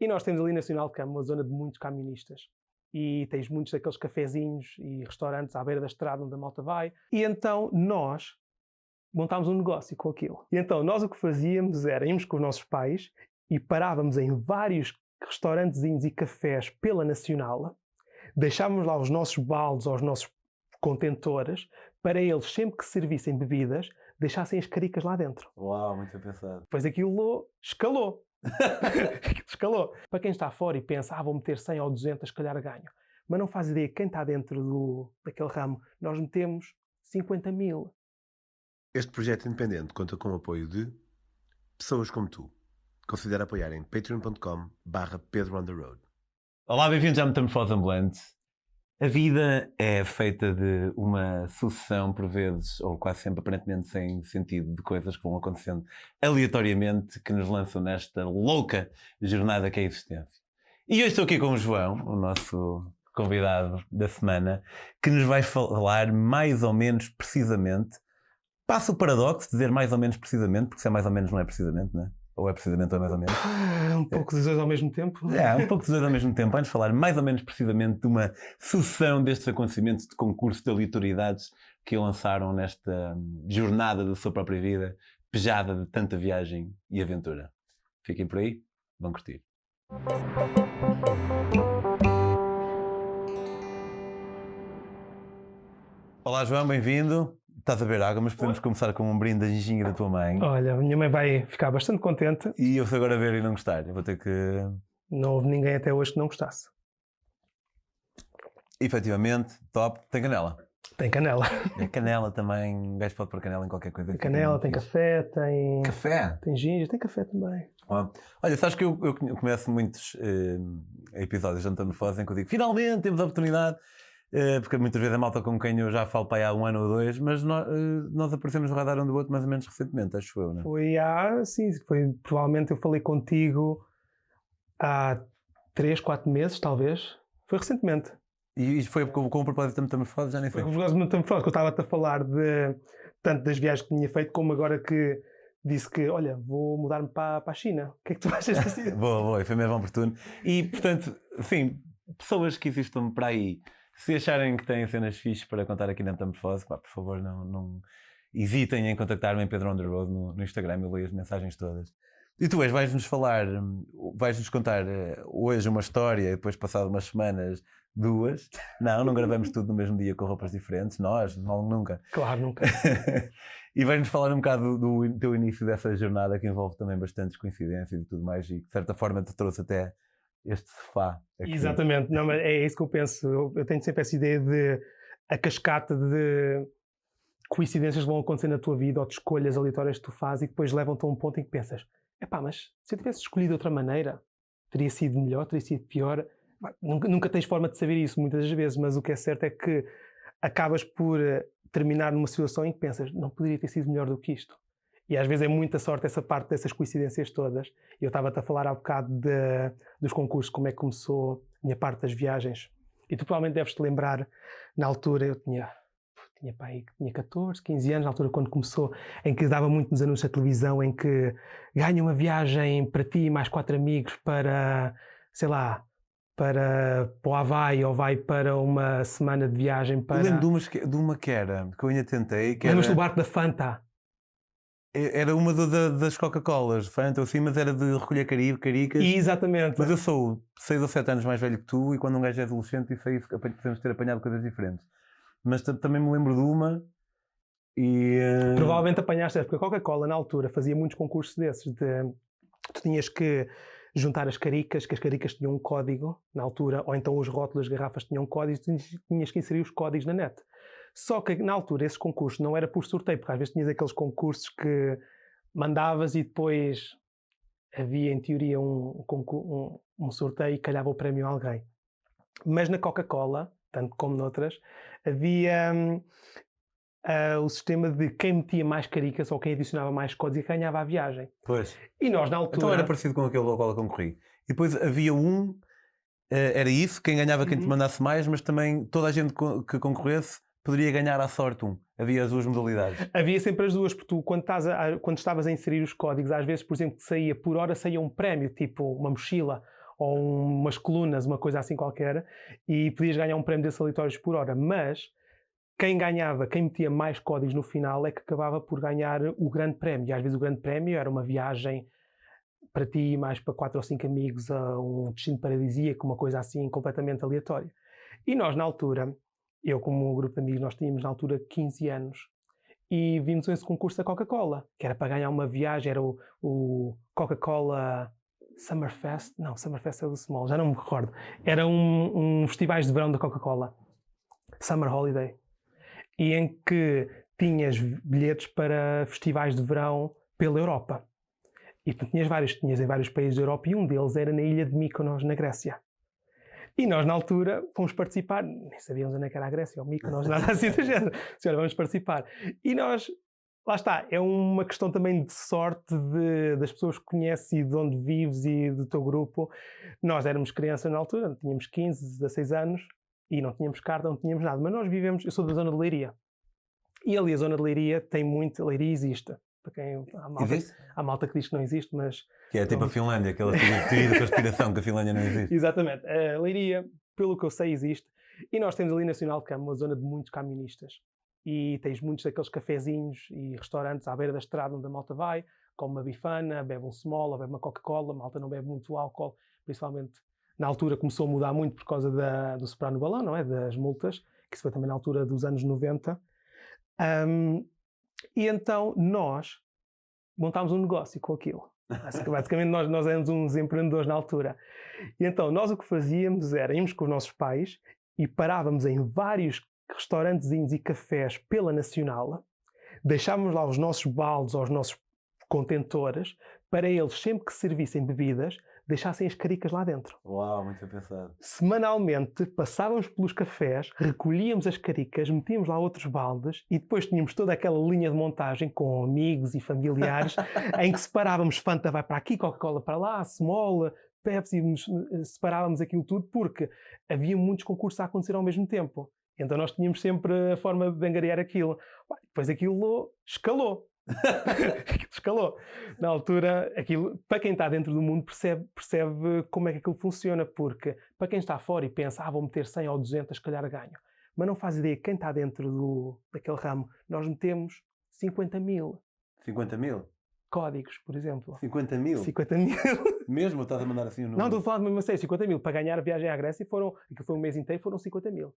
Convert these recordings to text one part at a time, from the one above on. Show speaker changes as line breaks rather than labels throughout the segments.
E nós temos ali Nacional de Cama uma zona de muitos camionistas. E tens muitos daqueles cafezinhos e restaurantes à beira da estrada onde a malta vai. E então nós montámos um negócio com aquilo. E então nós o que fazíamos era íamos com os nossos pais e parávamos em vários restaurantezinhos e cafés pela Nacional, deixávamos lá os nossos baldes ou os nossos contentores para eles, sempre que servissem bebidas, deixassem as caricas lá dentro.
Uau, muito bem pensado.
Depois aquilo escalou. escalou. Para quem está fora e pensa, ah, vou meter 100 ou 200, se calhar ganho. Mas não faz ideia quem está dentro do, daquele ramo. Nós metemos 50 mil.
Este projeto independente conta com o apoio de pessoas como tu. Considera apoiar em patreon.com barra Pedro on the Road.
Olá, bem-vindos à Metamorfose Ambulante. A vida é feita de uma sucessão, por vezes, ou quase sempre aparentemente sem sentido, de coisas que vão acontecendo aleatoriamente que nos lançam nesta louca jornada que é a existência. E hoje estou aqui com o João, o nosso convidado da semana, que nos vai falar mais ou menos precisamente. Passa o paradoxo de dizer mais ou menos precisamente, porque se é mais ou menos não é precisamente, não é? Ou é precisamente ou é mais ou menos?
Um pouco dos dois ao mesmo tempo.
É, um pouco dos dois ao mesmo tempo. Vamos falar mais ou menos precisamente de uma sucessão destes acontecimentos de concurso de aleatoriedades que lançaram nesta jornada da sua própria vida, pejada de tanta viagem e aventura. Fiquem por aí, vão curtir. Olá João, bem-vindo. Estás a beber água, mas podemos começar com um brinde da ginginha da tua mãe.
Olha, a minha mãe vai ficar bastante contente.
E eu se agora ver e não gostar, eu vou ter que.
Não houve ninguém até hoje que não gostasse.
Efetivamente, top. Tem canela.
Tem canela.
É canela também. Um gajo pode pôr canela em qualquer coisa.
Tem canela, tem café, tem.
Café?
Tem ginger, tem café também.
Ó, Olha, sabes que eu, eu começo muitos eh, episódios de Antonofose em que eu digo finalmente temos a oportunidade, porque muitas vezes é malta com quem eu já falo para aí há um ano ou dois, mas nó- eh, nós aparecemos no radar um do outro mais ou menos recentemente, acho eu, não é?
Foi há, sim, foi provavelmente eu falei contigo há 3, 4 meses, talvez. Foi recentemente.
E isto foi com, com o propósito da metamorfose, já nem
Foi
sei.
por causa do Metamorfose, que eu estava-te a falar de tanto das viagens que tinha feito, como agora que disse que, olha, vou mudar-me para, para a China. O que é que tu achas disso?
boa, boa, foi mesmo oportuno. E, portanto, sim, pessoas que existam para aí, se acharem que têm cenas fixes para contar aqui na Metamorfose, pá, por favor, não, não hesitem em contactar-me em Pedro Road no, no Instagram, eu leio as mensagens todas. E tu, és, vais-nos falar, vais-nos contar eh, hoje uma história e depois, passado umas semanas, duas. Não, não gravamos tudo no mesmo dia com roupas diferentes, nós, não, nunca.
Claro, nunca.
e vais-nos falar um bocado do, do teu início dessa jornada que envolve também bastantes coincidências e tudo mais e que de certa forma te trouxe até este sofá. aqui.
Exatamente, não, mas é isso que eu penso. Eu, eu tenho sempre essa ideia de a cascata de coincidências vão acontecer na tua vida ou de escolhas aleatórias que tu fazes e depois levam-te a um ponto em que pensas: epá, mas se eu tivesse escolhido de outra maneira, teria sido melhor, teria sido pior. Nunca, nunca tens forma de saber isso muitas das vezes, mas o que é certo é que acabas por eh, terminar numa situação em que pensas: não poderia ter sido melhor do que isto. E às vezes é muita sorte essa parte dessas coincidências todas. E eu estava-te a falar há bocado de, dos concursos, como é que começou a minha parte das viagens. E tu provavelmente deves te lembrar, na altura eu tinha, tinha, pá, aí, tinha 14, 15 anos, na altura quando começou, em que dava muito nos anúncios da televisão, em que ganha uma viagem para ti e mais quatro amigos para, sei lá, para, para o Havaí ou vai para uma semana de viagem
Eu
para...
lembro de, que- de uma que era, que eu ainda tentei, que era,
Lembras do barco da Fanta?
Era uma do- da- das Coca-Colas, Fanta, assim, mas era de recolher cari- caricas.
E, exatamente.
Mas eu sou 6 ou 7 anos mais velho que tu e quando um gajo é adolescente isso aí podemos ter apanhado coisas diferentes. Mas ta- também me lembro de uma e... eh,
Provavelmente apanhaste, porque a Coca-Cola na altura fazia muitos concursos desses. De, tu tinhas que juntar as caricas, que as caricas tinham um código na altura, ou então os rótulos das garrafas tinham códigos, tinhas que inserir os códigos na net. Só que na altura esses concursos não era por sorteio, porque às vezes tinhas aqueles concursos que mandavas e depois havia em teoria um, um, um sorteio e calhava o prémio a alguém. Mas na Coca-Cola, tanto como noutras, havia hum, ah, o sistema de quem metia mais caricas ou quem adicionava mais códigos e ganhava a viagem.
Pois.
E nós na altura.
Então era parecido com aquele ao qual eu concorri. E depois havia um, eh, era isso, quem ganhava quem te
Uhum.
mandasse mais, mas também toda a gente que concorresse poderia ganhar à sorte um. Havia as duas modalidades.
Havia sempre as duas, porque tu, quando, estás a- quando estavas a inserir os códigos, às vezes, por exemplo, saía por hora, saía um prémio, tipo uma mochila ou umas colunas, uma coisa assim qualquer, e podias ganhar um prémio desses aleatórios por hora. Mas quem ganhava, quem metia mais códigos no final é que acabava por ganhar o grande prémio. E às vezes o grande prémio era uma viagem para ti e mais para quatro ou cinco amigos a um destino paradisíaco, uma coisa assim completamente aleatória. E nós, na altura, eu como um grupo de amigos, nós tínhamos na altura 15 anos e vimos esse concurso da Coca-Cola, que era para ganhar uma viagem, era o, o Coca-Cola Summerfest, não, Summerfest é do Small, já não me recordo. Era um, um festivais de verão da Coca-Cola, Summer Holiday, e em que tinhas bilhetes para festivais de verão pela Europa. E tinhas vários, tinhas em vários países da Europa e um deles era na ilha de Mykonos, na Grécia. E nós, na altura, fomos participar, nem sabíamos onde é era a Grécia, ou Mykonos, nada assim do género. Se olha, vamos participar. E nós, lá está, é uma questão também de sorte de, das pessoas que conheces e de onde vives e do teu grupo. Nós éramos crianças na altura, tínhamos 15, 16 anos e não tínhamos carta, não tínhamos nada. Mas nós vivemos, eu sou da zona de Leiria. E ali a zona de Leiria tem muito, Leiria existe para quem há malta, há malta que diz que não existe, mas.
Que é tipo a Finlândia, aquela teoria de conspiração que a Finlândia não existe.
Exatamente. A Leiria, pelo que eu sei, existe. E nós temos ali Nacional de Cama uma zona de muitos caministas. E tens muitos daqueles cafezinhos e restaurantes à beira da estrada onde a malta vai, come uma bifana, bebe um small, bebe uma Coca-Cola, a malta não bebe muito álcool, principalmente na altura começou a mudar muito por causa da, do soprar no balão, não é? Das multas, que isso foi também na altura dos anos 90. Um, e então nós montámos um negócio com aquilo. Basicamente, nós, nós éramos uns empreendedores na altura. E então, nós o que fazíamos era íamos com os nossos pais e parávamos em vários restaurantezinhos e cafés pela Nacional, deixávamos lá os nossos baldes ou os nossos contentores para eles, sempre que servissem bebidas, deixassem as caricas lá dentro.
Uau, muito pensado.
Semanalmente passávamos pelos cafés, recolhíamos as caricas, metíamos lá outros baldes e depois tínhamos toda aquela linha de montagem com amigos e familiares em que separávamos Fanta vai para aqui, Coca-Cola para lá, Small, Pepsi, eh, separávamos aquilo tudo porque havia muitos concursos a acontecer ao mesmo tempo. Então nós tínhamos sempre a forma de angariar aquilo. Depois aquilo escalou. escalou. Na altura, aquilo, para quem está dentro do mundo, percebe, percebe como é que aquilo funciona, porque para quem está fora e pensa, ah, vou meter 100 ou 200, se calhar ganho. Mas não faz ideia, quem está dentro do, daquele ramo, nós metemos 50 mil.
50 mil?
Códigos, por exemplo.
50 mil?
50 mil.
Mesmo? Estás a mandar assim o número?
Não, estou a falar mesmo a sério, 50 mil. Para ganhar a viagem à Grécia foram, que foi um mês inteiro, foram 50 mil.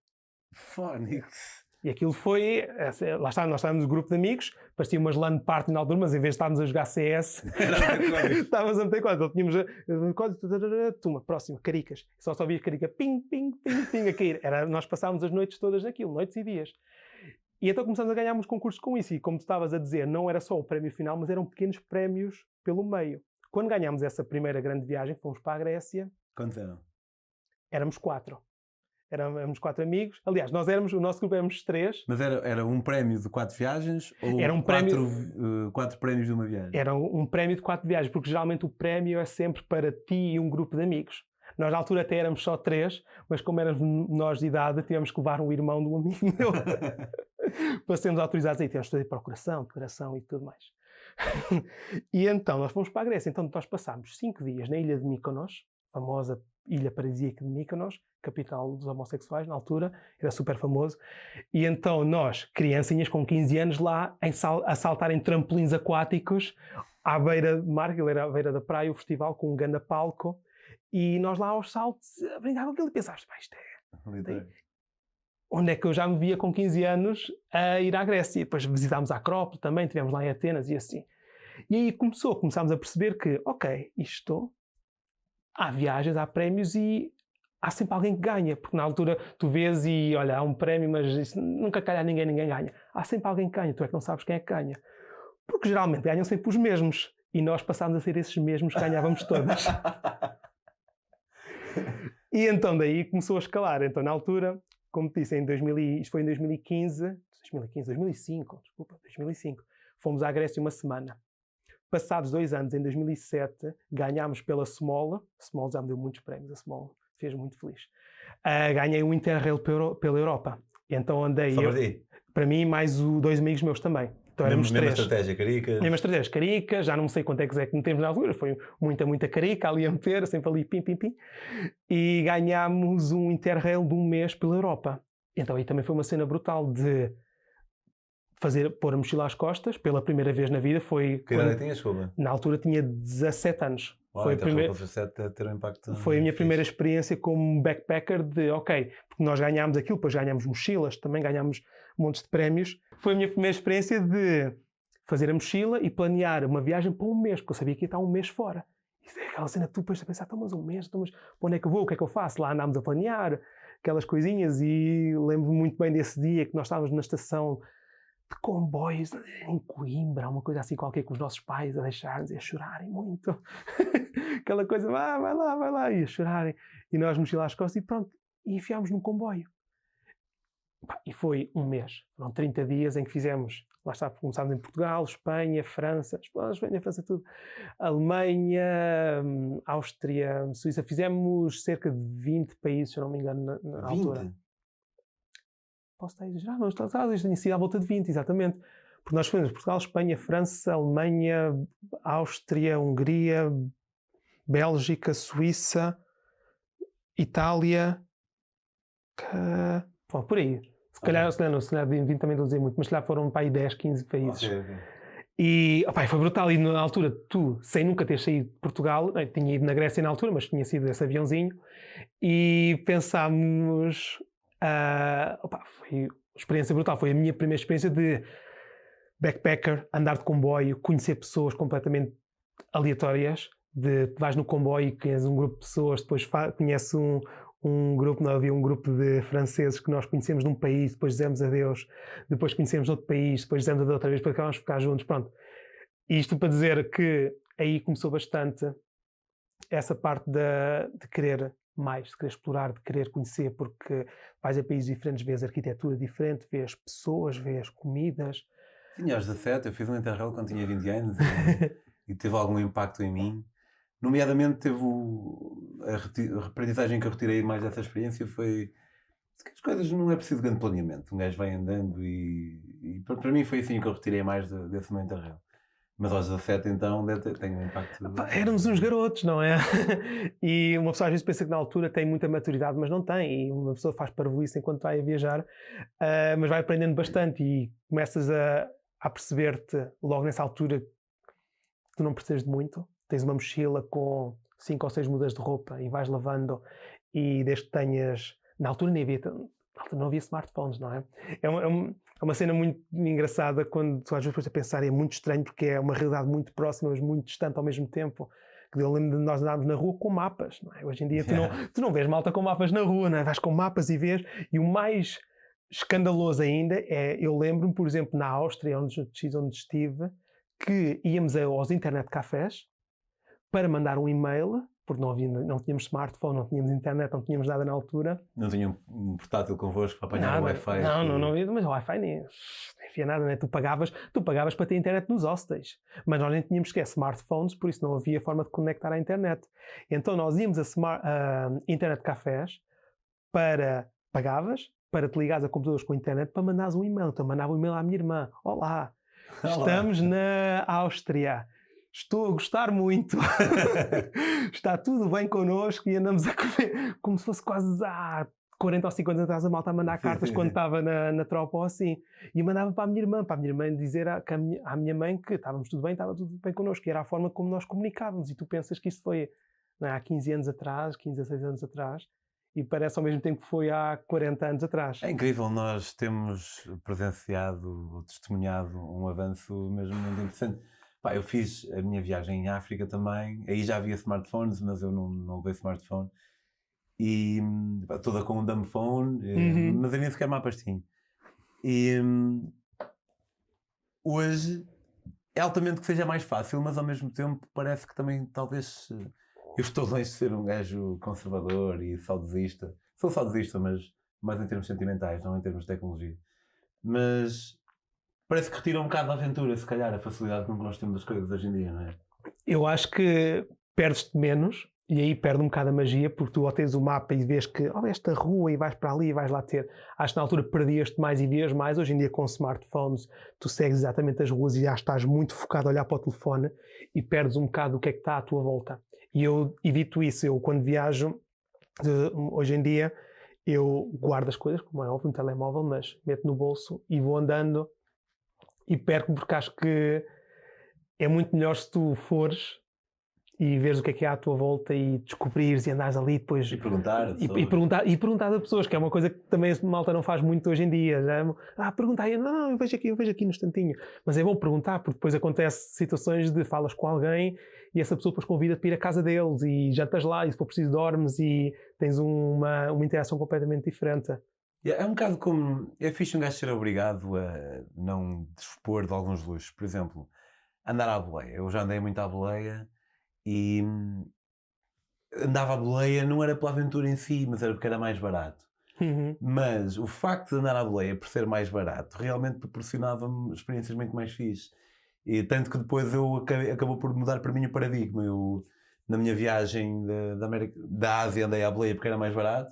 Fónix.
E aquilo foi, lá está, nós estávamos no grupo de amigos, parecia umas LAN party na altura, mas em vez de estarmos a jogar CS, estávamos a meter quase, tínhamos a, tuma, próxima, caricas, só só via carica, ping, ping, ping, ping, a cair. Era, nós passávamos as noites todas naquilo, noites e dias. E então começamos a ganhar uns concursos com isso, e como tu estavas a dizer, não era só o prémio final, mas eram pequenos prémios pelo meio. Quando ganhámos essa primeira grande viagem, fomos para a Grécia.
Quantos eram?
Éramos quatro. Éramos quatro amigos. Aliás, nós éramos, o nosso grupo éramos três.
Mas era, era um prémio de quatro viagens ou era um quatro, prémio, uh, quatro prémios de uma viagem?
Era um, um prémio de quatro viagens, porque geralmente o prémio é sempre para ti e um grupo de amigos. Nós, na altura, até éramos só três, mas como éramos menores de idade, tivemos que levar um irmão de um amigo meu para sermos autorizados. Aí tivemos que fazer procuração, declaração e tudo mais. e então, nós fomos para a Grécia. Então, nós passámos cinco dias na ilha de Mykonos, famosa ilha paradisíaca de Mykonos, capital dos homossexuais na altura, era super famoso. E então nós, criancinhas com 15 anos lá, em sal, a saltar em trampolins aquáticos à beira do mar, ele era à beira da praia, o festival com um grande palco, e nós lá aos saltos a brincar com aquilo e pensávamos, isto é... Onde é que eu já me via com 15 anos a ir à Grécia? E depois visitámos a Acrópole também, estivemos lá em Atenas e assim. E aí começou, começámos a perceber que, ok, isto há viagens, há prémios e há sempre alguém que ganha, porque na altura tu vês e olha, há um prémio, mas isso nunca calha ninguém, ninguém ganha. Há sempre alguém que ganha, tu é que não sabes quem é que ganha. Porque geralmente ganham sempre os mesmos e nós passámos a ser esses mesmos que ganhávamos todas. e então daí começou a escalar. Então na altura, como te disse, em 2000, isto foi em 2015, 2015, 2005, desculpa, 2005, fomos à Grécia uma semana. Passados dois anos, em 2007, ganhámos pela Small. Small já me deu muitos prémios, a Small fez muito feliz. Uh, ganhei um Interrail pela Europa. Então andei
Só
eu, para mim mais o, dois amigos meus também. Então éramos
mesma
três.
estratégia, carica.
Mesma estratégia, carica, já não sei quanto é que é que metemos na altura, foi muita, muita carica ali a meter, sempre ali pim, pim, pim. E ganhámos um interrail de um mês pela Europa. Então aí também foi uma cena brutal de fazer, pôr a mochila às costas, pela primeira vez na vida, foi...
Que idade
quando-
tinhas, desculpa?
na altura tinha 17 anos.
Uau,
foi, a
então
primeira,
17 deve ter um impacto.
foi a minha
fixe.
primeira experiência como backpacker de, ok, porque nós ganhámos aquilo, depois ganhámos mochilas, também ganhámos montes de prémios. Foi a minha primeira experiência de fazer a mochila e planear uma viagem para um mês, porque eu sabia que ia estar um mês fora. Isso é aquela cena que tu depois a pensar, então, mas um mês, então, mas para onde é que eu vou, o que é que eu faço? Lá andámos a planear aquelas coisinhas e lembro-me muito bem desse dia que nós estávamos na estação de comboios em Coimbra, uma coisa assim qualquer com os nossos pais a deixar-nos e a chorarem muito. Aquela coisa, vá, vai lá, vai lá, e a chorarem. E nós mochila às costas e pronto, e enfiámos num comboio. E foi um mês, foram 30 dias em que fizemos, lá está, começámos em Portugal, Espanha, França, Espanha, França, tudo, Alemanha, hum, Áustria, Suíça, fizemos cerca de 20 países, se eu não me engano, na, na
20?
altura. Posso estar a exagerar, mas está- tinha sido à volta de 20, exatamente. Porque nós fomos Portugal, Espanha, França, Alemanha, Áustria, Hungria, Bélgica, Suíça, Itália, ca- Pô, por aí. Se calhar, se calhar, não, se calhar 20 também estou a dizer muito, mas se calhar foram para aí 10, 15 países.
Ok, ok.
E opá, foi brutal. E na altura, tu, sem nunca ter saído de Portugal, eu tinha ido na Grécia na altura, mas tinha sido esse aviãozinho, e pensámos. Ah, opá, foi uma experiência brutal. Foi a minha primeira experiência de backpacker, andar de comboio, conhecer pessoas completamente aleatórias. De, vais no comboio conheces um grupo de pessoas, depois conheces um, um grupo, não havia um grupo de franceses que nós conhecemos num país, depois dizemos adeus, depois conhecemos outro país, depois dizemos adeus outra vez, depois acabamos de ficar juntos, pronto. Isto para dizer que aí começou bastante essa parte da- de querer mais, de querer explorar, de querer conhecer, porque vais a países diferentes, vês arquitetura diferente, vês pessoas, vês comidas.
Tinha aos 17, eu fiz um Interrail quando tinha 20 anos e, e teve algum impacto em mim. Nomeadamente, teve o- a, a aprendizagem que eu retirei mais dessa experiência foi que as coisas não é preciso grande planeamento. Um gajo vai andando e, e para, para mim foi assim que eu retirei mais de- desse meu Interrail. Mas aos 17, então, deve ter, tem um impacto.
Éramos uns garotos, não é? e uma pessoa às vezes pensa que na altura tem muita maturidade, mas não tem. E uma pessoa faz parvoíce enquanto vai a viajar, ah, mas vai aprendendo bastante e começas a, a perceber-te logo nessa altura que tu não precisas de muito. Tens uma mochila com cinco ou seis mudas de roupa e vais lavando e desde que tenhas... Na altura nem havia... Não havia smartphones, não é? É uma, é uma- é uma cena muito engraçada quando tu às vezes a pensar, é muito estranho porque é uma realidade muito próxima, mas muito distante ao mesmo tempo. Eu lembro de nós andarmos na rua com mapas, não é? Hoje em dia tu, não, tu não vês malta com mapas na rua, não é? Vais com mapas e vês, e o mais escandaloso ainda é, eu lembro-me, por exemplo, na Áustria, onde, onde estive, que íamos aos internet cafés para mandar um e-mail, porque não, havia, não tínhamos smartphone, não tínhamos internet, não tínhamos nada na altura,
Não tinha um portátil convosco para apanhar
Nada.
o Wi-Fi.
Não, não, não, havia- mas o Wi-Fi nem, nem havia nada, né? Tu pagavas, tu pagavas para ter internet nos hostels, mas nós nem tínhamos sequer smartphones, por isso não havia forma de conectar à internet. Então nós íamos a, smart, a internet cafés para pagavas para te ligares a computadores com internet para mandares um e-mail. Então mandava um e-mail à minha irmã. Olá,
Olá.
estamos na Áustria. Estou a gostar muito. Está tudo bem connosco e andamos a comer como se fosse quase há 40 ou 50 anos atrás a malta a mandar cartas quando estava na, na tropa ou assim. E mandava para a minha irmã, para a minha irmã dizer à, a minha, à minha mãe que estávamos tudo bem, estava tudo bem connosco. E era a forma como nós comunicávamos. E tu pensas que isto foi é, há 15 anos atrás, 15, 16 anos atrás, e parece ao mesmo tempo que foi há 40 anos atrás.
É incrível, nós temos presenciado ou testemunhado um avanço mesmo muito interessante. Pá, eu fiz a minha viagem em África também, aí já havia smartphones, mas eu não, não levei smartphone. E pá, toda com um dumb phone, eh,
Uhum.
mas eu nem sequer mapas tinha. E hum, hoje é altamente que seja mais fácil, mas ao mesmo tempo parece que também talvez eu estou longe de ser um gajo conservador e saudosista. Sou saudosista, mas mais em termos sentimentais, não em termos de tecnologia. Mas parece que retira um bocado da aventura, se calhar, a facilidade com que nós temos as coisas hoje em dia, não é?
Eu acho que perdes-te menos E aí perde um bocado a magia, porque tu ou tens o mapa e vês que oh, esta rua e vais para ali e vais lá ter. Acho que na altura perdias-te mais e vias mais. Hoje em dia, com smartphones, tu segues exatamente as ruas e já estás muito focado a olhar para o telefone e perdes um bocado o que é que está à tua volta. E eu evito isso. Eu, quando viajo, hoje em dia, eu guardo as coisas, como é óbvio, no telemóvel, mas meto no bolso e vou andando e perco porque acho que é muito melhor se tu fores e veres o que é que há à tua volta e descobrires e andares ali depois
E perguntar.
e, e perguntar e perguntar a pessoas que é uma coisa que também a malta não faz muito hoje em dia. Já, é ah perguntar não, não eu vejo aqui eu vejo aqui no instantinho. Mas é bom perguntar porque depois acontece situações de falas com alguém e essa pessoa depois convida-te para ir à casa deles e estás lá e se for preciso dormes e tens uma, uma interação completamente diferente
é um bocado como é fixe um gajo ser obrigado a não dispor de alguns luxos por exemplo andar à boleia eu já andei muito à boleia e hum, andava à boleia não era pela aventura em si, mas era porque era mais barato.
Uhum.
Mas o facto de andar à boleia por ser mais barato realmente proporcionava-me experiências muito mais fixe. E tanto que depois eu acabei, acabou por mudar para mim o paradigma. Eu, na minha viagem da, da, América, da Ásia andei à boleia porque era mais barato,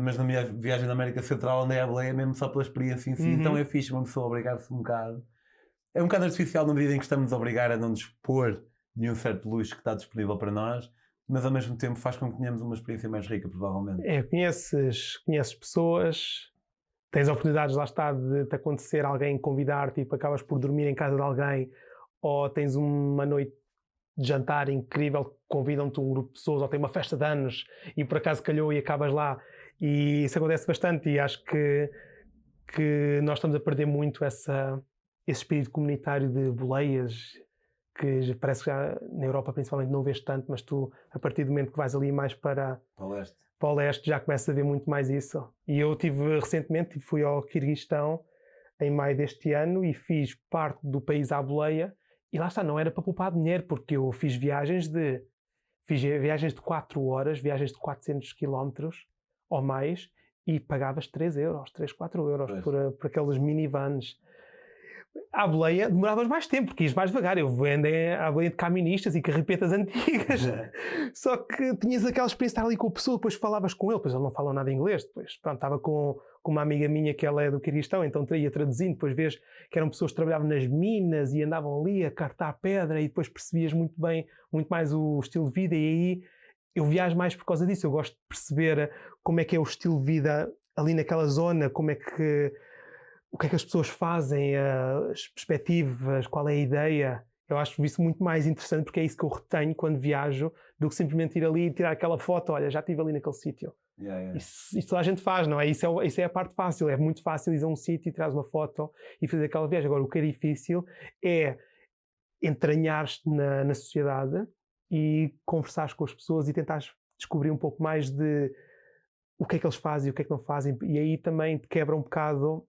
mas na minha viagem da América Central andei à boleia mesmo só pela experiência em si.
Uhum.
Então é fixe uma pessoa obrigar-se um bocado. É um bocado artificial na medida em que estamos a obrigar a não dispor de um certo luxo que está disponível para nós, mas ao mesmo tempo faz com que tenhamos uma experiência mais rica, provavelmente.
É, conheces, conheces pessoas, tens oportunidades, lá está, de te acontecer alguém convidar-te e acabas por dormir em casa de alguém, ou tens uma noite de jantar incrível, convidam-te um grupo de pessoas, ou tem uma festa de anos e por acaso calhou e acabas lá. E isso acontece bastante e acho que, que nós estamos a perder muito essa, esse espírito comunitário de boleias que parece que já na Europa principalmente não vês tanto, mas tu, a partir do momento que vais ali mais para,
para o leste,
para o leste já começas a ver muito mais isso. E eu tive recentemente, fui ao Kirguistão em maio deste ano e fiz parte do país à boleia e lá está, não era para poupar dinheiro, porque eu fiz viagens de fiz viagens de 4 horas, viagens de 400 km ou mais e pagavas 3 euros, 3, 4 euros por, por aqueles minivans à boleia demoravas mais tempo, porque ias mais devagar. Eu andei à boleia de caministas e carripetas antigas. Só que tinhas aquela experiência de estar ali com a pessoa, depois falavas com ele, depois ele não fala nada inglês. Depois, pronto, estava com, com uma amiga minha que ela é do Quiristão, então ia traduzindo. Depois vês que eram pessoas que trabalhavam nas minas e andavam ali a cartar pedra e depois percebias muito bem, muito mais o estilo de vida. E aí eu viajo mais por causa disso. Eu gosto de perceber como é que é o estilo de vida ali naquela zona, como é que o que é que as pessoas fazem, as perspectivas, qual é a ideia. Eu acho isso muito mais interessante porque é isso que eu retenho quando viajo do que simplesmente ir ali e tirar aquela foto. Olha, já estive ali naquele sítio.
Yeah, yeah.
Isso, isso toda a gente faz, não é? Isso, é? isso é a parte fácil. É muito fácil ir a um sítio e tirar uma foto e fazer aquela viagem. Agora, o que é difícil é entranhar-te na, na sociedade e conversares com as pessoas e tentares descobrir um pouco mais de o que é que eles fazem e o que é que não fazem. E aí também te quebra um bocado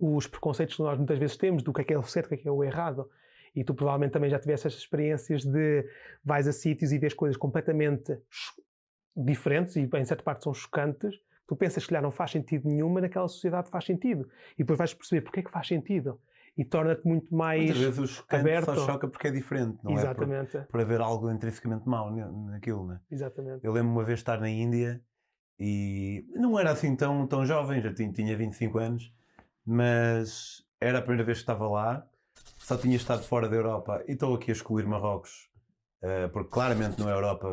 os preconceitos que nós muitas vezes temos do que é que é o certo, o que é que é o errado. E tu provavelmente também já tiveste essas experiências de vais a sítios e vês coisas completamente diferentes e em certa parte são chocantes. Tu pensas que já não faz sentido nenhuma, naquela sociedade faz sentido. E depois vais perceber porque é que faz sentido. E torna-te muito mais
Muitas vezes o chocante
aberto.
só choca porque é diferente, não
Exatamente.
é? Por, por haver algo intrinsecamente mau naquilo, né?
Exatamente.
Eu lembro uma vez estar na Índia e não era assim tão, tão jovem, já tinha, tinha 25 anos mas era a primeira vez que estava lá, só tinha estado fora da Europa e estou aqui a excluir Marrocos, uh, porque claramente não é Europa,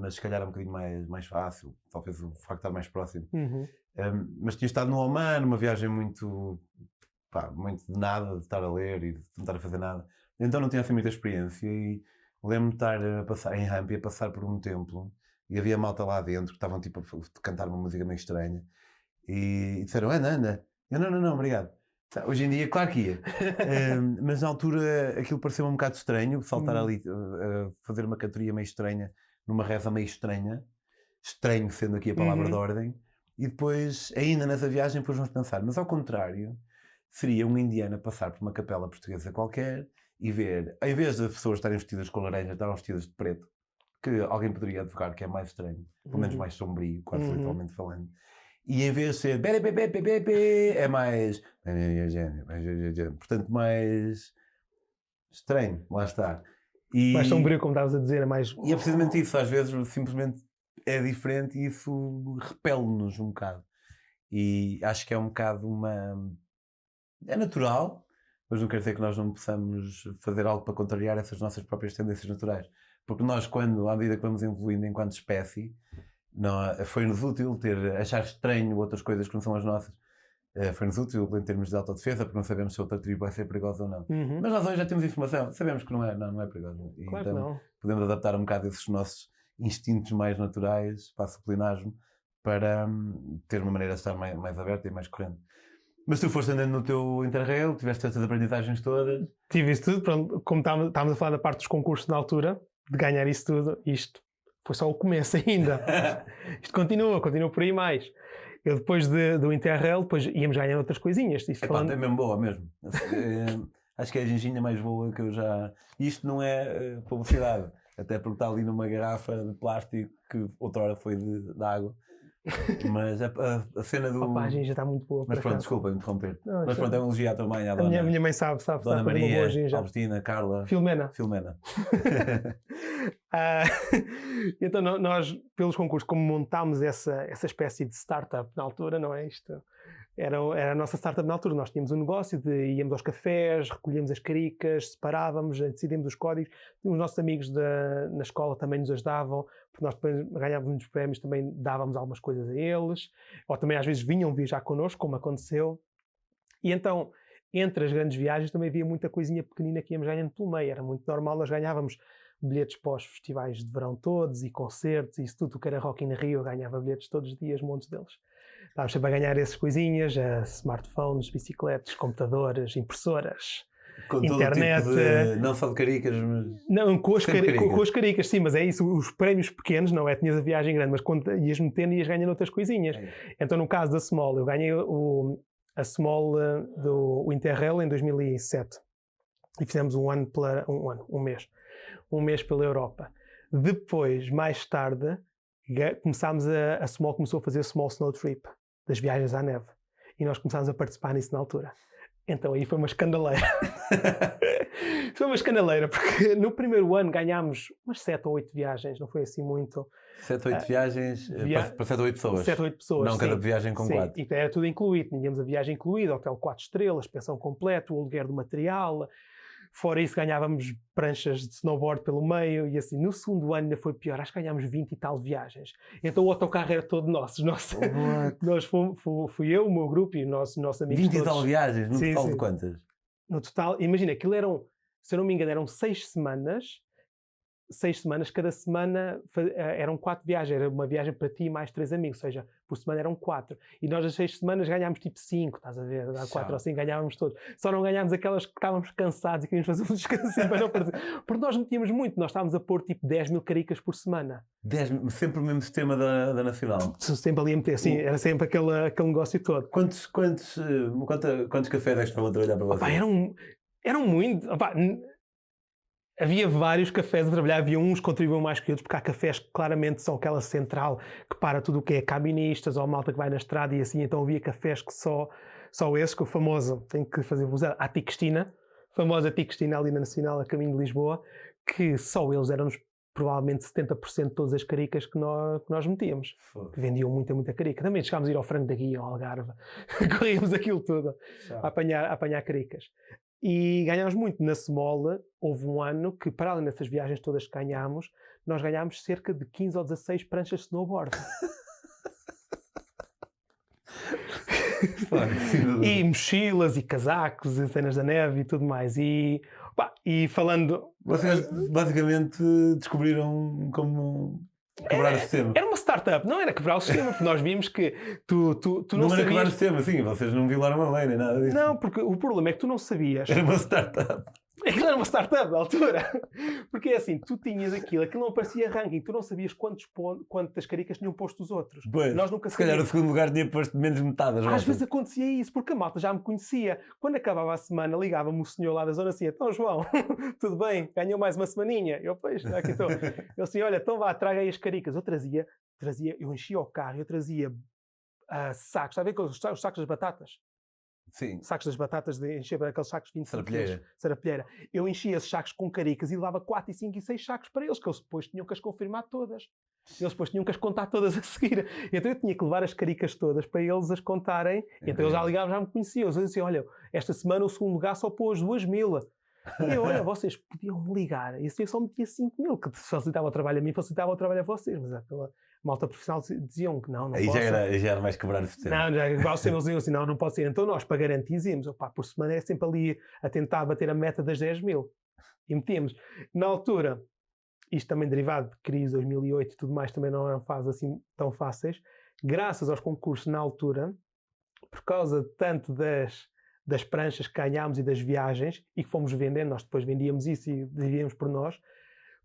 mas se calhar é um bocadinho mais, mais fácil, talvez o facto de estar mais próximo.
Uhum.
Um, mas tinha estado no Oman, numa viagem muito, pá, muito de nada, de estar a ler e de tentar fazer nada. Então não tinha assim muita experiência e lembro-me de estar a passar em Rampi, a passar por um templo e havia malta lá dentro que estavam tipo a cantar uma música meio estranha e, e disseram, anda, anda, eu, não, não, não, obrigado. Hoje em dia, claro que ia. um, mas na altura aquilo pareceu um bocado estranho, saltar hum. ali, uh, fazer uma cantoria meio estranha, numa reza meio estranha. Estranho sendo aqui a palavra uhum. de ordem. E depois, ainda nessa viagem, depois vamos pensar, mas ao contrário, seria um indiano passar por uma capela portuguesa qualquer e ver, em vez de pessoas estarem vestidas com laranja, estarem vestidas de preto, que alguém poderia advogar que é mais estranho, pelo menos uhum. mais sombrio, quase uhum. literalmente falando e em vez de ser é mais. Portanto, mais estranho, lá está. E,
Mais sombrio, como estavas a dizer, é mais.
e é precisamente isso, às vezes simplesmente é diferente e isso repele-nos um bocado. E acho que é um bocado uma. É natural, mas não quer dizer que nós não possamos fazer algo para contrariar essas nossas próprias tendências naturais. Porque nós, quando, à medida que vamos evoluindo enquanto espécie, foi-nos útil ter, achar estranho outras coisas que não são as nossas. Eh, Foi-nos útil em termos de autodefesa, porque não sabemos se outra tribo vai ser perigosa ou não.
Uhum.
Mas nós hoje já temos informação, sabemos que não é, não, não é perigosa.
Claro
então
não.
podemos adaptar um bocado esses nossos instintos mais naturais para a para hum, ter uma maneira de estar mais, mais aberta e mais corrente. Mas tu foste andando no teu Interrail, tiveste essas aprendizagens todas.
Tive isso tudo, pronto, como estávamos a falar da parte dos concursos na altura, de ganhar isso tudo, isto foi só o começo ainda. isto continua, continua por aí mais. Eu depois de- do Interrail, depois íamos ganhando outras coisinhas. Isto
Epá,
falando-
é mesmo boa mesmo. É, acho que é a ginginha mais boa que eu já. Isto não é eh, publicidade, até porque está ali numa garrafa de plástico que outrora foi de, de água. Mas a, a- a cena do.
Opa, a ginja está muito boa.
Mas pronto,
acaso.
desculpa interromper.
Não,
Mas
isto-
pronto, é um elogio à tua mãe, à
a
dona,
minha, a minha mãe sabe, sabe,
dona
sabe fazer uma boa
Maria. Albertina, Carla,
Filomena.
Filomena.
Ah, então nós, pelos concursos, como montámos essa, essa espécie de startup na altura, não é isto? Era, era a nossa startup na altura. Nós tínhamos um negócio de íamos aos cafés, recolhíamos as caricas, separávamos, decidíamos os códigos. Os nossos amigos da, na escola também nos ajudavam, porque nós depois ganhávamos muitos prémios, também dávamos algumas coisas a eles, ou também às vezes vinham viajar connosco, como aconteceu. E então, entre as grandes viagens, também havia muita coisinha pequenina que íamos ganhando pelo meio. Era muito normal, nós ganhávamos bilhetes para os festivais de verão todos e concertos e isso tudo o que era Rock in Rio, ganhava bilhetes todos os dias, montes deles. Estávamos sempre a ganhar essas coisinhas, eh, smartphones, bicicletas, computadores, impressoras.
Com todo
Internet,
tipo
eh,
de, não só de caricas, mas.
Não, com as, cari- com, as caricas, sim, mas é isso, os prémios pequenos, não é? Tinhas a viagem grande, mas quando ias metendo, ias ganhando outras coisinhas.
É.
Então, no caso da Small, eu ganhei o, a Small eh, do Interrail em 2007 e fizemos um ano, pela, um ano, um mês, um mês pela Europa. Depois, mais tarde, começámos a, a Small começou a fazer Small Snow Trip, das viagens à neve, e nós começámos a participar nisso na altura. Então aí foi uma escandaleira. foi uma escandaleira, porque no primeiro ano ganhámos umas 7 ou 8 viagens, não foi assim muito.
7 ou 8 viagens eh,
via-
para, para 7 ou 8 pessoas.
7 ou 8 pessoas.
não cada
sim.
viagem com
Sim,
4.
E era tudo incluído. Tínhamos a viagem incluída, hotel 4 estrelas, pensão completa, o aluguer do material. Fora isso, ganhávamos pranchas de snowboard pelo meio. E assim, no segundo ano ainda foi pior. Acho que ganhámos 20 e tal viagens. Então o autocarro era todo nosso. Nossa, nós fomos, fu- fui eu, o meu grupo e os nossos, nossos amigos
20 e
todos.
tal viagens, no
Sim,
total
sim.
de quantas?
No total, imagina, aquilo eram, se eu não me engano, eram seis semanas. Seis semanas, cada semana eh, eram quatro viagens. Era uma viagem para ti e mais três amigos, ou seja, por semana eram quatro. E nós, as seis semanas, ganhámos tipo cinco, estás a ver? Há quatro
Tchau.
ou cinco, ganhávamos todos. Só não ganhámos aquelas que estávamos cansados e queríamos fazer um descansinho para não fazer. Porque nós metíamos muito, nós estávamos a pôr tipo 10 mil caricas por semana.
10, sempre o mesmo sistema da, da Nacional.
Sempre ali a meter, assim, era sempre aquele, aquele negócio todo.
Quantos, quantos, eh, quanta- quantos cafés é que estavam a trabalhar para vocês?
Opa, eram, eram muito. opa, havia vários cafés a trabalhar, havia uns que contribuíam mais que outros, porque há cafés que claramente são aquela central que para tudo o que é cabinistas ou malta que vai na estrada e assim, então havia cafés que só, só esses, que o famoso, tenho que fazer usar, a Ticostina, famosa Ticostina ali na Nacional, a caminho de Lisboa, que só eles eram-nos provavelmente 70% de todas as caricas que nós, que nós metíamos.
Fogo.
Que vendiam muita, muita carica. Também chegámos a ir ao Frango da Guia, ao Algarve, corríamos aquilo tudo a apanhar, a apanhar caricas. E ganhámos muito. Na Small, houve um ano que, para além dessas viagens todas que ganhámos, nós ganhámos cerca de 15 ou 16 pranchas de snowboard. E mochilas, e casacos, e cenas da neve e tudo mais. E, pá, e falando.
Vocês basicamente descobriram como quebrar o sistema.
Era uma startup, não era quebrar o sistema, porque nós vimos que tu, tu, tu não,
não era quebrar o
sabias.
sistema, sim, vocês não violaram a lei nem nada disso.
Não, porque o problema é que tu não sabias.
Era uma startup.
Aquilo era uma startup da altura. Porque é assim, tu tinhas aquilo, aquilo não aparecia ranking, tu não sabias quantos pon- quantas caricas tinham posto os outros.
Pois,
Nós nunca
se calhar o segundo lugar tinha posto menos metade.
Às vezes acontecia isso, porque a malta já me conhecia. Quando acabava a semana, ligava-me o senhor lá da zona assim: então, João, tudo bem? Ganhou mais uma semaninha? Eu, pois, aqui estou. Eu assim: olha, então vá, traga aí as caricas. Eu trazia, trazia eu enchia o carro, eu trazia ah, sacos, está a ver com os sacos das batatas?
Sim.
Sacos das batatas, de encher aqueles sacos de 25 quilos,
Sarapilheira.
Eu enchia esses sacos com caricas e levava 4, e 5 e 6 sacos para eles, que eles depois tinham que as confirmar todas. Eles depois tinham que as contar todas a seguir. Então eu tinha que levar as caricas todas para eles as contarem. Então eles já ligavam, já me conheciam. Eles diziam, olha, esta semana o segundo lugar só pôs 2 mil. E eu, olha, vocês podiam me ligar. E assim eu só metia 5 mil, que facilitava o trabalho a mim, facilitava o trabalho a vocês. Mas pela malta profissional diziam que não, não
Aí
posso.
já era, já era mais quebrar o sistema.
Não, já, igual sempre eles diziam assim, não, não pode ser. Então nós, para garantir, dizíamos, opá, por semana é sempre ali a tentar bater a meta das 10 mil. E metíamos. Na altura, isto também derivado de crise 2008 e tudo mais, também não eram fases assim tão fáceis. Graças aos concursos na altura, por causa tanto das, das pranchas que ganhámos e das viagens, e que fomos vendendo, nós depois vendíamos isso e dividíamos por nós,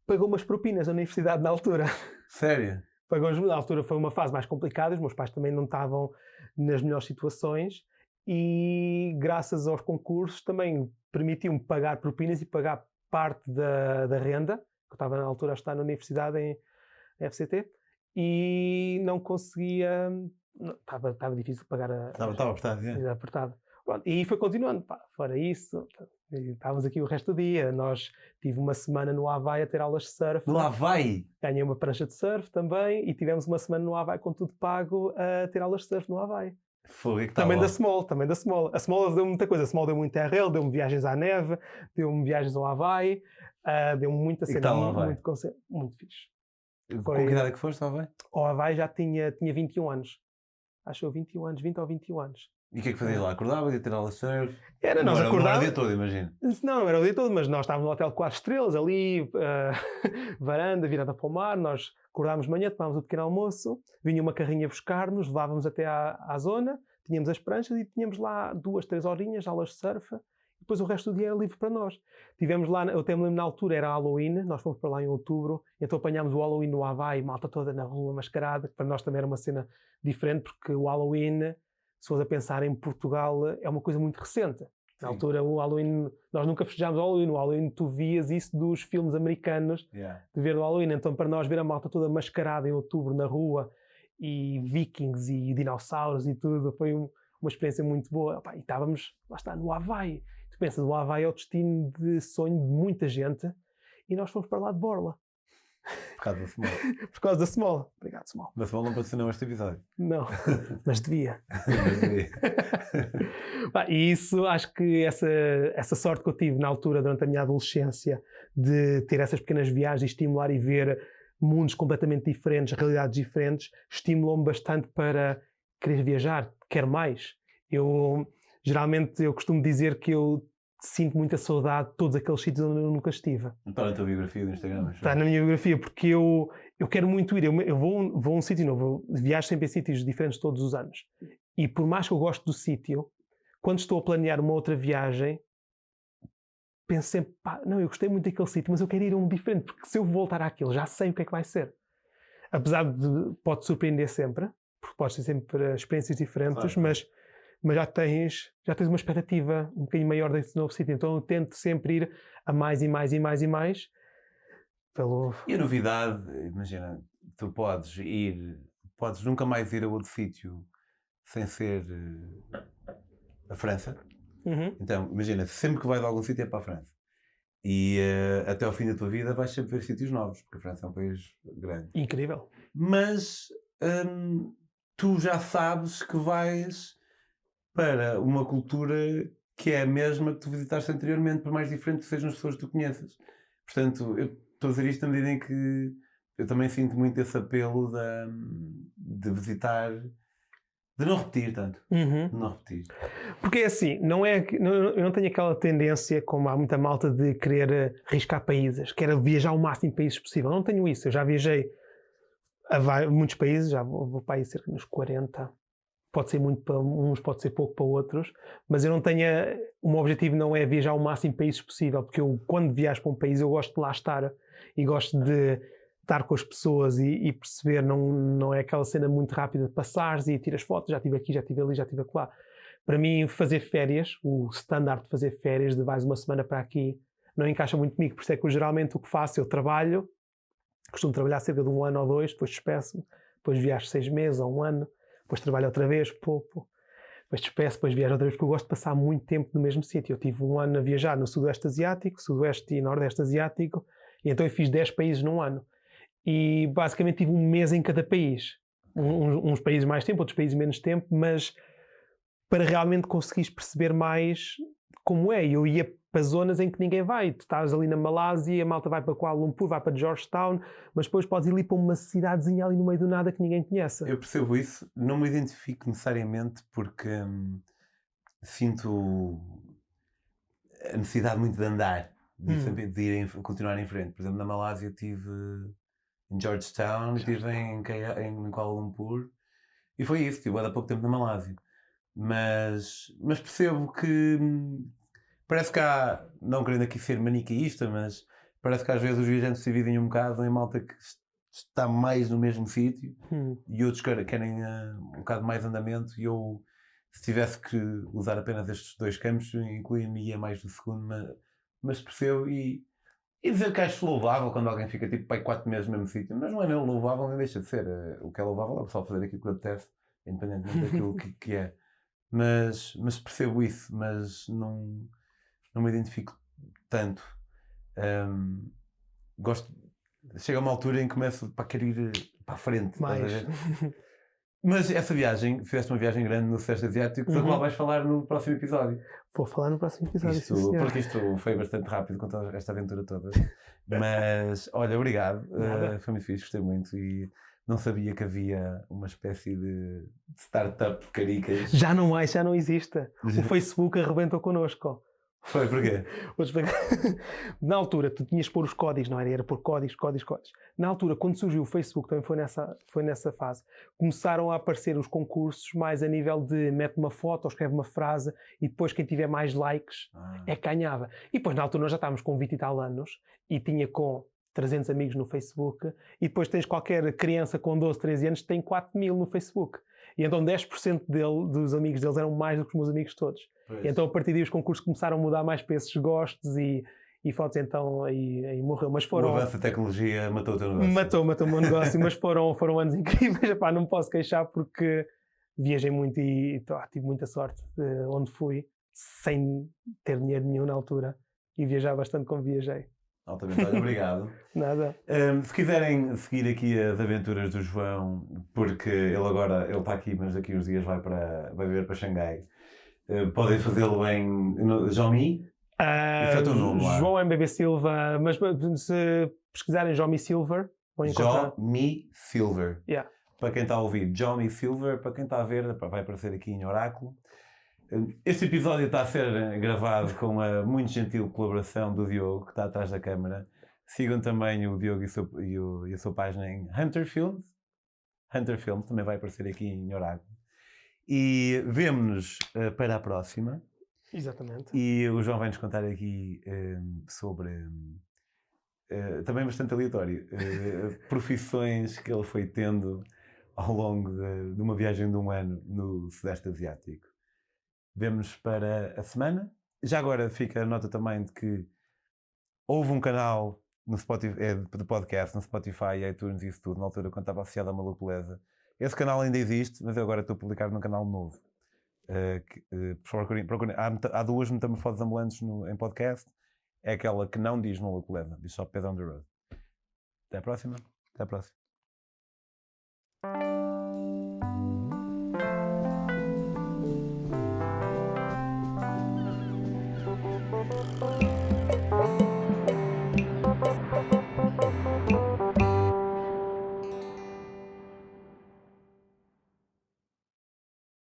pagou umas propinas na universidade na altura
Sério?
Pagou na altura foi uma fase mais complicada, os meus pais também não estavam nas melhores situações e graças aos concursos também permitiu-me pagar propinas e pagar parte da, da renda, que eu estava na altura a estar na universidade em, em FCT, e não conseguia, não, estava, estava difícil pagar a,
Estava, estava apertado, é.
Apertado. Pronto, e foi continuando. Pá, fora isso, e estávamos aqui o resto do dia. Nós tive uma semana no Havaí a ter aulas de surf.
No Havaí.
Ganhei uma prancha de surf também e tivemos uma semana no Havaí com tudo pago a ter aulas de surf no Havaí.
Foi que
Também
estava.
da Small, também da Small. A Small deu muita coisa. A Small deu-me interrail, deu-me viagens à neve, deu-me viagens ao Havaí, ah, deu-me muita cena,
o
muito, muito, conce- muito fixe.
Com que idade é que foste, Havaí?
O Havaí já tinha, tinha 21 anos. Acho eu 21 anos, 20 ou 21 anos.
E o que é que fazias lá? Acordavas, ia ter aula de surf?
Era, nós
não era o
acordávamos.
dia todo, imagino.
Não, não era o dia todo, mas nós estávamos no hotel 4 estrelas, ali, ah, varanda, virada para o mar. Nós acordámos de manhã, tomávamos o pequeno almoço, vinha uma carrinha buscar-nos, levávamos até à, à zona, tínhamos as pranchas e tínhamos lá duas, três horinhas, aulas de surf. E depois o resto do dia era livre para nós. Tivemos lá, eu até me lembro na altura, era Halloween, nós fomos para lá em outubro, então apanhámos o Halloween no Havaí, malta toda na rua, mascarada, que para nós também era uma cena diferente, porque o Halloween, se fores a pensar em Portugal, é uma coisa muito recente. Na
Sim.
altura, o Halloween, nós nunca festejámos o Halloween. O Halloween, tu vias isso dos filmes americanos
Yeah.
de ver o Halloween. Então, para nós, ver a malta toda mascarada em outubro na rua e vikings e dinossauros e tudo, foi um- uma experiência muito boa. E estávamos, lá está, no Havaí. Tu pensas, o Havaí é o destino de sonho de muita gente e nós fomos para lá de Borla,
Por causa da Small.
por causa da Small. Obrigado, Small.
Da Small não patrocinou este episódio.
Não, mas devia.
Mas, eh,
Pá, e isso, acho que essa, essa sorte que eu tive na altura, durante a minha adolescência, de ter essas pequenas viagens, estimular e ver mundos completamente diferentes, realidades diferentes, estimulou-me bastante para querer viajar, quero mais. Eu, geralmente, eu costumo dizer que eu sinto muita saudade de todos aqueles sítios onde eu nunca estive.
Está na tua biografia do Instagram. acho.
Está na minha biografia, porque eu, eu quero muito ir. Eu, eu vou, vou a um sítio novo, viajo sempre em sítios diferentes todos os anos. E por mais que eu goste do sítio, quando estou a planear uma outra viagem, penso sempre, pá, não, eu gostei muito daquele sítio, mas eu quero ir a um diferente, porque se eu voltar àquele, já sei o que é que vai ser. Apesar de, pode surpreender sempre, porque pode ser sempre experiências diferentes,
Claro.
mas, mas já, tens, já tens uma expectativa um bocadinho maior desse novo sítio. Então eu tento sempre ir a mais e mais e mais e mais, pelo,
E a novidade, imagina, tu podes ir, podes nunca mais ir a outro sítio sem ser eh, a França.
Uhum.
Então, imagina, sempre que vais a algum sítio é para a França. E eh, até ao fim da tua vida vais sempre ver sítios novos, porque a França é um país grande.
Incrível.
Mas hum, tu já sabes que vais para uma cultura que é a mesma que tu visitaste anteriormente, por mais diferente que sejam as pessoas que tu conheças. Portanto, eu estou a dizer isto na medida em que eu também sinto muito esse apelo da- de visitar, de não repetir tanto.
Uhum.
De não repetir.
Porque é assim, não é, não- eu não tenho aquela tendência, como há muita malta, de querer eh, arriscar países, quero viajar o máximo de países possível. Não tenho isso. Eu já viajei a muitos países, já vou, vou para aí cerca nos 40. Pode ser muito para uns, pode ser pouco para outros, mas eu não tenho. O meu objetivo não é viajar o máximo de países possível, porque eu, quando viajo para um país, eu gosto de lá estar e gosto de estar com as pessoas e, e perceber, não, não é aquela cena muito rápida de passares e tiras fotos, já estive aqui, já estive ali, já estive lá. Para mim, fazer férias, o standard de fazer férias, de vais uma semana para aqui, não encaixa muito comigo, por isso é que eu, geralmente o que faço, eu trabalho, costumo trabalhar cerca de um ano ou dois, depois despeço-me, depois viajo seis meses ou um ano, depois trabalho outra vez, pô. depois despeço, depois viajo outra vez, porque eu gosto de passar muito tempo no mesmo sítio. Eu tive um ano a viajar no Sudoeste Asiático, Sudoeste e Nordeste Asiático, e então eu fiz 10 países num ano. E basicamente tive um mês em cada país. Um, uns países mais tempo, outros países menos tempo, mas para realmente conseguires perceber mais como é. Eu ia para zonas em que ninguém vai. Tu estás ali na Malásia, a malta vai para Kuala Lumpur, vai para Georgetown, mas depois podes ir ali para uma cidadezinha ali no meio do nada que ninguém conhece.
Eu percebo isso, não me identifico necessariamente porque hum, sinto a necessidade muito de andar, de,
Hum.
de ir em- continuar em frente. Por exemplo, na Malásia estive em Georgetown, estive em, K- em Kuala Lumpur e foi isso, estive há pouco tempo na Malásia. Mas, mas percebo que hum, parece que há, não querendo aqui ser maniqueísta, mas parece que às vezes os viajantes se dividem um bocado em malta que es- está mais no mesmo sítio
Hum.
e outros querem, eh, um bocado mais andamento. E eu se tivesse que usar apenas estes dois campos incluiria mais do segundo mas, mas percebo. E, e dizer que acho louvável quando alguém fica tipo pai, quatro meses no mesmo sítio mas não é mesmo louvável nem deixa de ser Eh, o que é louvável é o pessoal fazer aquilo que apetece independentemente daquilo que, que é mas, mas percebo isso mas não, não me identifico tanto Ahm, gosto chega a uma altura em que começo para querer ir para a frente a
Mais.
Mas essa viagem, fizeste uma viagem grande no Sudeste Asiático, da
Uhum.
qual vais falar no próximo episódio.
Vou falar no próximo episódio.
Isto-
sim,
porque isto foi bastante rápido com toda esta aventura toda. Mas, olha, obrigado. Uh, foi muito fixe, gostei muito. E não sabia que havia uma espécie de startup caricas.
Já não há, já não existe. O Facebook arrebentou connosco.
Foi, porquê?
Na altura, tu tinhas que pôr os códigos, não era? Era por códigos, códigos, códigos. Na altura, quando surgiu o Facebook, também foi nessa, foi nessa fase, começaram a aparecer os concursos mais a nível de mete uma foto ou escreve uma frase e depois quem tiver mais likes
Ah,
é que ganhava. E depois, na altura, nós já estávamos com 20 e tal anos e tinha com 300 amigos no Facebook e depois tens qualquer criança com 12, 13 anos que tem 4 mil no Facebook. E então 10% dele, dos amigos deles eram mais do que os meus amigos todos.
pois.
E então a partir daí os concursos começaram a mudar mais para esses gostos e, e fotos então aí, aí morreu. Mas
o
foram...
avanço da tecnologia matou o teu negócio.
Matou, matou o meu negócio, mas foram, foram anos incríveis. Epá, não me posso queixar porque viajei muito e ah, tive muita sorte de onde fui, sem ter dinheiro nenhum na altura. E viajar bastante como viajei.
Altamente, olha, obrigado.
Nada.
Um, se quiserem seguir aqui as aventuras do João, porque ele agora ele está aqui, mas daqui uns dias vai para vai viver para Xangai, uh, podem fazê-lo em no, Jomi. É nome lá.
João MBB Silva, mas se pesquisarem Jomi Silver, vão encontrar.
Jomi Silver.
Yeah.
Para quem está a ouvir, Jomi Silver, para quem está a ver, vai aparecer aqui em Oráculo. Um, Este episódio está a ser gravado com a muito gentil colaboração do Diogo, que está atrás da câmara. Sigam também o Diogo e, seu- e o- e a sua página em Hunter Films. Hunter Films também vai aparecer aqui em Oráculo. E vemo-nos eh, para a próxima.
Exatamente.
E o João vai-nos contar aqui hum, sobre. hum, eh, também bastante aleatório. eh, profissões que ele foi tendo ao longo de, de uma viagem de um ano no Sudeste Asiático. Vemo-nos para a semana. Já agora fica a nota também de que houve um canal no Spotify, eh, de podcast no Spotify, iTunes e isso tudo, na altura quando estava associado a Maluco Beleza. Esse canal ainda existe, mas eu agora estou a publicar num canal novo. Uh, que, uh, procurem- procurem- há, há duas metamorfoses ambulantes no- em podcast. É aquela que não diz Maluco Leva, diz só Pedro on the Road. Até à próxima. Até à próxima.